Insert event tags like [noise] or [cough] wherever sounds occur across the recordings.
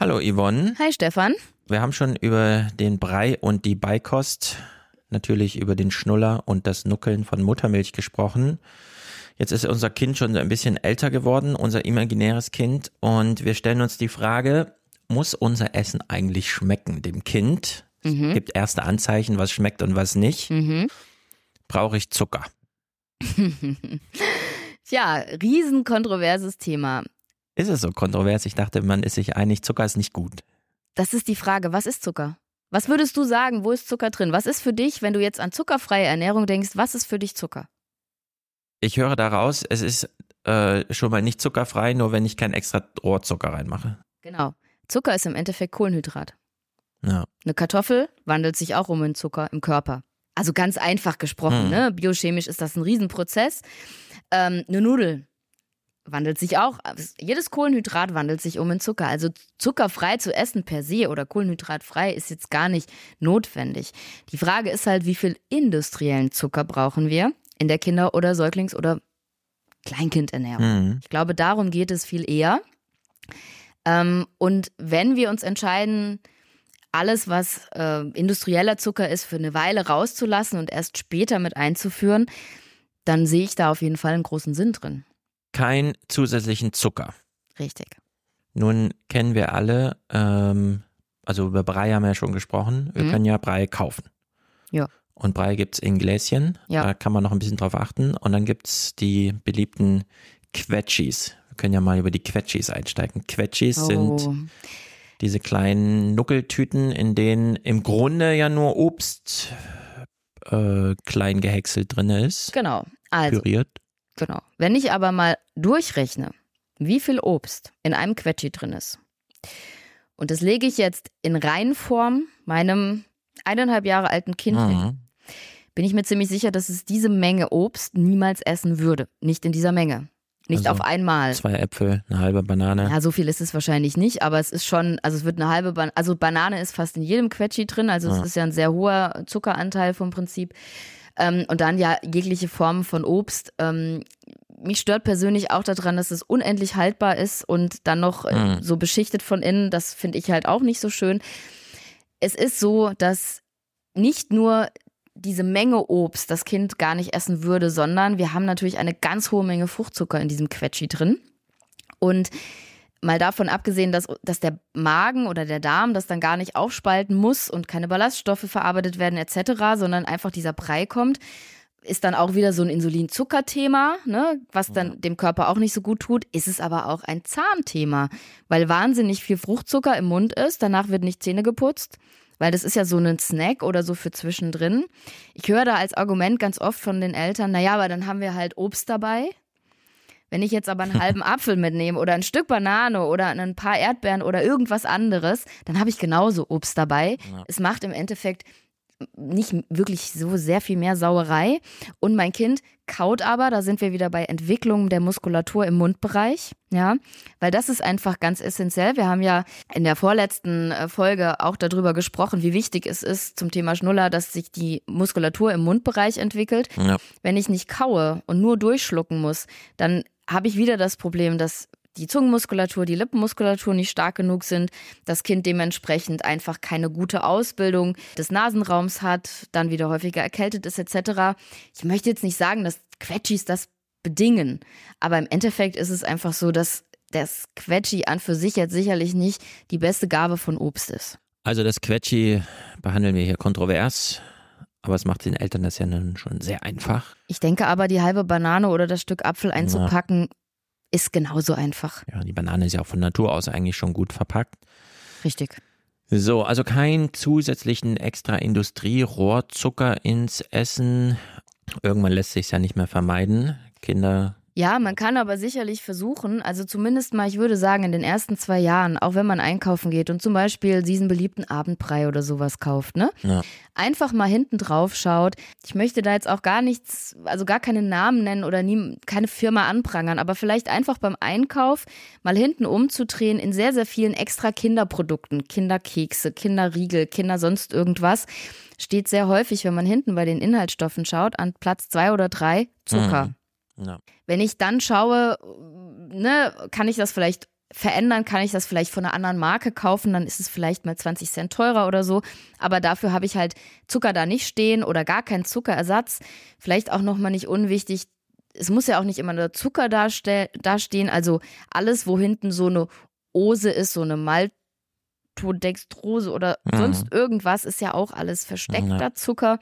Hallo Yvonne. Hi Stefan. Wir haben schon über den Brei und die Beikost, natürlich über den Schnuller und das Nuckeln von Muttermilch gesprochen. Jetzt ist unser Kind schon ein bisschen älter geworden, unser imaginäres Kind, und wir stellen uns die Frage, muss unser Essen eigentlich schmecken dem Kind? Mhm. Es gibt erste Anzeichen, was schmeckt und was nicht. Mhm. Brauche ich Zucker? [laughs] Tja, riesenkontroverses Thema. Ist es so kontrovers? Ich dachte, man ist sich einig, Zucker ist nicht gut. Das ist die Frage, was ist Zucker? Was würdest du sagen, wo ist Zucker drin? Was ist für dich, wenn du jetzt an zuckerfreie Ernährung denkst, was ist für dich Zucker? Ich höre daraus, es ist äh, schon mal nicht zuckerfrei, nur wenn ich kein extra Rohrzucker reinmache. Genau. Zucker ist im Endeffekt Kohlenhydrat. Ja. Eine Kartoffel wandelt sich auch um in Zucker im Körper. Also ganz einfach gesprochen, hm. ne? Biochemisch ist das ein Riesenprozess. Ähm, eine Nudel wandelt sich auch, jedes Kohlenhydrat wandelt sich um in Zucker. Also zuckerfrei zu essen per se oder kohlenhydratfrei ist jetzt gar nicht notwendig. Die Frage ist halt, wie viel industriellen Zucker brauchen wir in der Kinder- oder Säuglings- oder Kleinkindernährung. Mhm. Ich glaube, darum geht es viel eher. Ähm, und wenn wir uns entscheiden, alles, was äh, industrieller Zucker ist, für eine Weile rauszulassen und erst später mit einzuführen, dann sehe ich da auf jeden Fall einen großen Sinn drin. Kein zusätzlichen Zucker. Richtig. Nun kennen wir alle, ähm, also über Brei haben wir ja schon gesprochen, wir mhm. können ja Brei kaufen. Ja. Und Brei gibt es in Gläschen, ja. da kann man noch ein bisschen drauf achten. Und dann gibt es die beliebten Quetschis. Wir können ja mal über die Quetschis einsteigen. Quetschis oh. sind diese kleinen Nuckeltüten, in denen im Grunde ja nur Obst äh, klein gehäckselt drin ist. Genau. Also, püriert. Genau. Wenn ich aber mal durchrechne, wie viel Obst in einem Quetschi drin ist, und das lege ich jetzt in Reihenform meinem eineinhalb Jahre alten Kind mhm. hin, bin ich mir ziemlich sicher, dass es diese Menge Obst niemals essen würde. Nicht in dieser Menge. Nicht also auf einmal. Zwei Äpfel, eine halbe Banane. Ja, so viel ist es wahrscheinlich nicht, aber es ist schon, also es wird eine halbe Banane, also Banane ist fast in jedem Quetschi drin, also ja. es ist ja ein sehr hoher Zuckeranteil vom Prinzip. Ähm, und dann ja jegliche Form von Obst. Ähm, mich stört persönlich auch daran, dass es unendlich haltbar ist und dann noch äh, mhm. so beschichtet von innen. Das finde ich halt auch nicht so schön. Es ist so, dass nicht nur diese Menge Obst das Kind gar nicht essen würde, sondern wir haben natürlich eine ganz hohe Menge Fruchtzucker in diesem Quetschi drin. Und mal davon abgesehen, dass, dass der Magen oder der Darm das dann gar nicht aufspalten muss und keine Ballaststoffe verarbeitet werden etc., sondern einfach dieser Brei kommt, ist dann auch wieder so ein Insulinzuckerthema, ne, was dann dem Körper auch nicht so gut tut, ist es aber auch ein Zahnthema, weil wahnsinnig viel Fruchtzucker im Mund ist, danach wird nicht Zähne geputzt weil das ist ja so ein Snack oder so für zwischendrin. Ich höre da als Argument ganz oft von den Eltern, naja, aber dann haben wir halt Obst dabei. Wenn ich jetzt aber einen halben [laughs] Apfel mitnehme oder ein Stück Banane oder ein paar Erdbeeren oder irgendwas anderes, dann habe ich genauso Obst dabei. Ja. Es macht im Endeffekt nicht wirklich so sehr viel mehr Sauerei. Und mein Kind kaut aber, da sind wir wieder bei Entwicklung der Muskulatur im Mundbereich, ja, weil das ist einfach ganz essentiell. Wir haben ja in der vorletzten äh, Folge auch darüber gesprochen, wie wichtig es ist zum Thema Schnuller, dass sich die Muskulatur im Mundbereich entwickelt. Ja. Wenn ich nicht kaue und nur durchschlucken muss, dann habe ich wieder das Problem, dass die Zungenmuskulatur, die Lippenmuskulatur nicht stark genug sind, das Kind dementsprechend einfach keine gute Ausbildung des Nasenraums hat, dann wieder häufiger erkältet ist etc. Ich möchte jetzt nicht sagen, dass Quetschis das bedingen, aber im Endeffekt ist es einfach so, dass das Quetschi an für sich jetzt sicherlich nicht die beste Gabe von Obst ist. Also das Quetschi behandeln wir hier kontrovers. Aber es macht den Eltern das ja nun schon sehr einfach. Ich denke aber, die halbe Banane oder das Stück Apfel einzupacken, ist genauso einfach. Ja, die Banane ist ja auch von Natur aus eigentlich schon gut verpackt. Richtig. So, also keinen zusätzlichen extra Industrierohrzucker ins Essen. Irgendwann lässt sich ja nicht mehr vermeiden. Kinder ja, man kann aber sicherlich versuchen, also zumindest mal, ich würde sagen, in den ersten zwei Jahren, auch wenn man einkaufen geht und zum Beispiel diesen beliebten Abendbrei oder sowas kauft, ne? Ja. Einfach mal hinten drauf schaut. Ich möchte da jetzt auch gar nichts, also gar keinen Namen nennen oder nie, keine Firma anprangern, aber vielleicht einfach beim Einkauf mal hinten umzudrehen in sehr, sehr vielen extra Kinderprodukten, Kinderkekse, Kinderriegel, Kinder sonst irgendwas steht sehr häufig, wenn man hinten bei den Inhaltsstoffen schaut, an Platz zwei oder drei Zucker. Mhm. Ja. Wenn ich dann schaue, ne, kann ich das vielleicht verändern kann ich das vielleicht von einer anderen Marke kaufen, dann ist es vielleicht mal 20 Cent teurer oder so. Aber dafür habe ich halt Zucker da nicht stehen oder gar keinen Zuckerersatz. Vielleicht auch nochmal nicht unwichtig. Es muss ja auch nicht immer nur Zucker dastehen. Also alles, wo hinten so eine Ose ist, so eine Maltodextrose oder mhm. sonst irgendwas, ist ja auch alles versteckter ja. Zucker.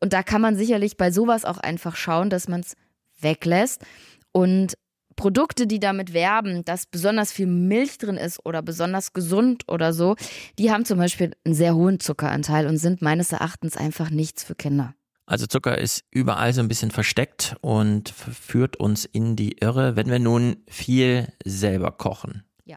Und da kann man sicherlich bei sowas auch einfach schauen, dass man es weglässt. Und Produkte, die damit werben, dass besonders viel Milch drin ist oder besonders gesund oder so, die haben zum Beispiel einen sehr hohen Zuckeranteil und sind meines Erachtens einfach nichts für Kinder. Also Zucker ist überall so ein bisschen versteckt und führt uns in die Irre, wenn wir nun viel selber kochen. Ja.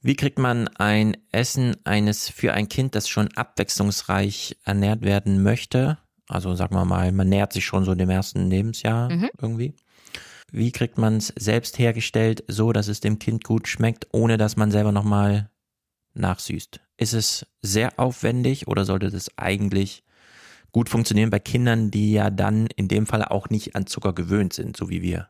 Wie kriegt man ein Essen eines für ein Kind, das schon abwechslungsreich ernährt werden möchte? Also sagen wir mal, man nähert sich schon so dem ersten Lebensjahr mhm. irgendwie. Wie kriegt man es selbst hergestellt, so dass es dem Kind gut schmeckt, ohne dass man selber nochmal nachsüßt? Ist es sehr aufwendig oder sollte das eigentlich gut funktionieren bei Kindern, die ja dann in dem Fall auch nicht an Zucker gewöhnt sind, so wie wir?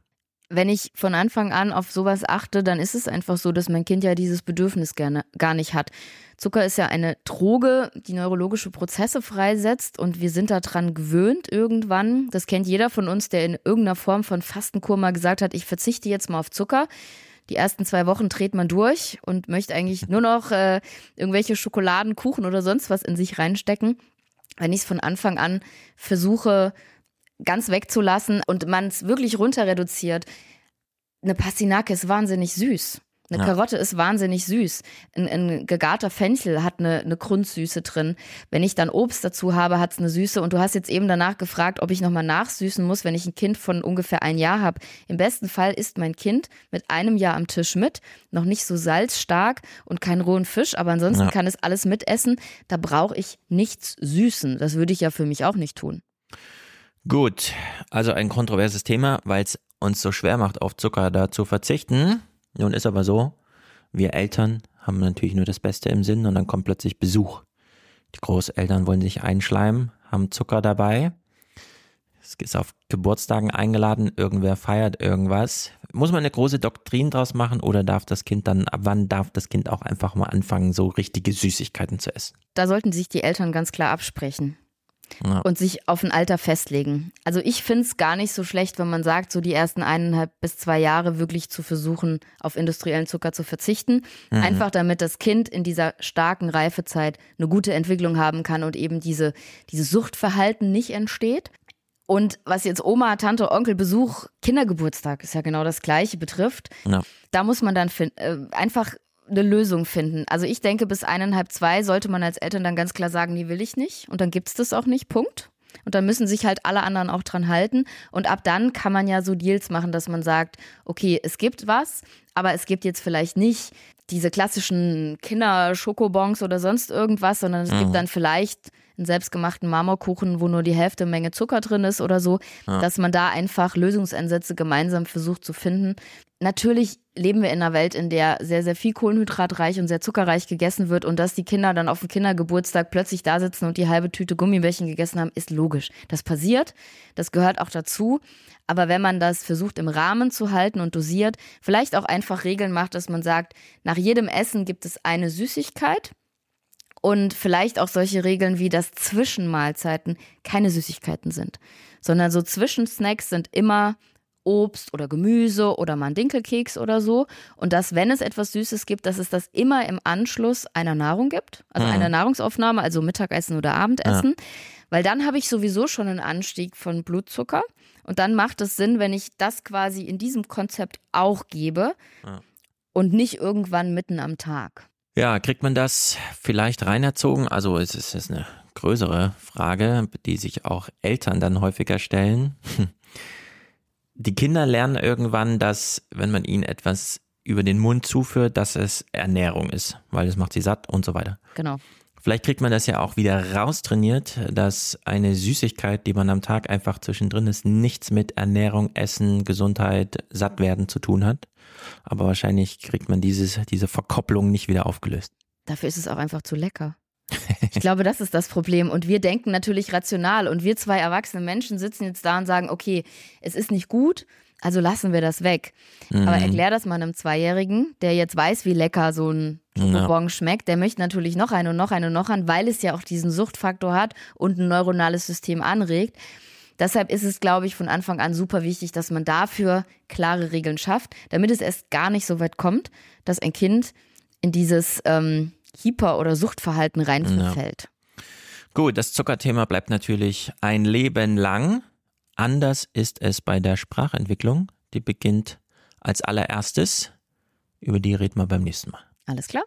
Wenn ich von Anfang an auf sowas achte, dann ist es einfach so, dass mein Kind ja dieses Bedürfnis gerne gar nicht hat. Zucker ist ja eine Droge, die neurologische Prozesse freisetzt und wir sind daran gewöhnt irgendwann. Das kennt jeder von uns, der in irgendeiner Form von Fastenkur mal gesagt hat, ich verzichte jetzt mal auf Zucker. Die ersten zwei Wochen dreht man durch und möchte eigentlich nur noch äh, irgendwelche Schokoladen, Kuchen oder sonst was in sich reinstecken. Wenn ich es von Anfang an versuche, ganz wegzulassen und man es wirklich runter reduziert. Eine Pastinake ist wahnsinnig süß. Eine ja. Karotte ist wahnsinnig süß. Ein, ein gegarter Fenchel hat eine, eine Grundsüße drin. Wenn ich dann Obst dazu habe, hat es eine Süße. Und du hast jetzt eben danach gefragt, ob ich nochmal nachsüßen muss, wenn ich ein Kind von ungefähr ein Jahr habe. Im besten Fall isst mein Kind mit einem Jahr am Tisch mit. Noch nicht so salzstark und keinen rohen Fisch, aber ansonsten ja. kann es alles mitessen. Da brauche ich nichts süßen. Das würde ich ja für mich auch nicht tun. Gut, also ein kontroverses Thema, weil es uns so schwer macht, auf Zucker da zu verzichten. Nun ist aber so, wir Eltern haben natürlich nur das Beste im Sinn und dann kommt plötzlich Besuch. Die Großeltern wollen sich einschleimen, haben Zucker dabei. Es ist auf Geburtstagen eingeladen, irgendwer feiert irgendwas. Muss man eine große Doktrin draus machen oder darf das Kind dann, ab wann darf das Kind auch einfach mal anfangen, so richtige Süßigkeiten zu essen? Da sollten sich die Eltern ganz klar absprechen ja. und sich auf ein Alter festlegen. Also ich finde es gar nicht so schlecht, wenn man sagt, so die ersten eineinhalb bis zwei Jahre wirklich zu versuchen, auf industriellen Zucker zu verzichten. Mhm. Einfach damit das Kind in dieser starken Reifezeit eine gute Entwicklung haben kann und eben diese, dieses Suchtverhalten nicht entsteht. Und was jetzt Oma, Tante, Onkel, Besuch, Kindergeburtstag ist ja genau das gleiche betrifft, ja. da muss man dann äh, einfach eine Lösung finden. Also ich denke, bis eineinhalb, zwei sollte man als Eltern dann ganz klar sagen, die will ich nicht. Und dann gibt es das auch nicht. Punkt. Und dann müssen sich halt alle anderen auch dran halten. Und ab dann kann man ja so Deals machen, dass man sagt, okay, es gibt was, aber es gibt jetzt vielleicht nicht diese klassischen Kinder-Schokobons oder sonst irgendwas, sondern es mhm. gibt dann vielleicht einen selbstgemachten Marmorkuchen, wo nur die Hälfte Menge Zucker drin ist oder so, ja. dass man da einfach Lösungsansätze gemeinsam versucht zu finden. Natürlich leben wir in einer Welt, in der sehr, sehr viel kohlenhydratreich und sehr zuckerreich gegessen wird und dass die Kinder dann auf dem Kindergeburtstag plötzlich da sitzen und die halbe Tüte Gummibärchen gegessen haben, ist logisch. Das passiert, das gehört auch dazu. Aber wenn man das versucht im Rahmen zu halten und dosiert, vielleicht auch einfach Regeln macht, dass man sagt, nach jedem Essen gibt es eine Süßigkeit und vielleicht auch solche Regeln wie, dass Zwischenmahlzeiten keine Süßigkeiten sind, sondern so Zwischensnacks sind immer Obst oder Gemüse oder mal ein Dinkelkeks oder so. Und dass, wenn es etwas Süßes gibt, dass es das immer im Anschluss einer Nahrung gibt, also mhm. einer Nahrungsaufnahme, also Mittagessen oder Abendessen. Ja. Weil dann habe ich sowieso schon einen Anstieg von Blutzucker. Und dann macht es Sinn, wenn ich das quasi in diesem Konzept auch gebe ja. und nicht irgendwann mitten am Tag. Ja, kriegt man das vielleicht reinerzogen? Also es ist eine größere Frage, die sich auch Eltern dann häufiger stellen. [laughs] Die Kinder lernen irgendwann, dass wenn man ihnen etwas über den Mund zuführt, dass es Ernährung ist, weil es macht sie satt und so weiter. Genau. Vielleicht kriegt man das ja auch wieder raustrainiert, dass eine Süßigkeit, die man am Tag einfach zwischendrin ist, nichts mit Ernährung, Essen, Gesundheit, Sattwerden zu tun hat. Aber wahrscheinlich kriegt man dieses, diese Verkopplung nicht wieder aufgelöst. Dafür ist es auch einfach zu lecker. Ich glaube, das ist das Problem. Und wir denken natürlich rational. Und wir zwei erwachsene Menschen sitzen jetzt da und sagen, okay, es ist nicht gut, also lassen wir das weg. Mhm. Aber erklär das mal einem Zweijährigen, der jetzt weiß, wie lecker so ein Schokobon ja. schmeckt. Der möchte natürlich noch einen und noch einen und noch einen, weil es ja auch diesen Suchtfaktor hat und ein neuronales System anregt. Deshalb ist es, glaube ich, von Anfang an super wichtig, dass man dafür klare Regeln schafft, damit es erst gar nicht so weit kommt, dass ein Kind in dieses ähm, Hyper- oder Suchtverhalten reinfällt. Ja. Gut, das Zuckerthema bleibt natürlich ein Leben lang. Anders ist es bei der Sprachentwicklung. Die beginnt als allererstes. Über die reden wir beim nächsten Mal. Alles klar.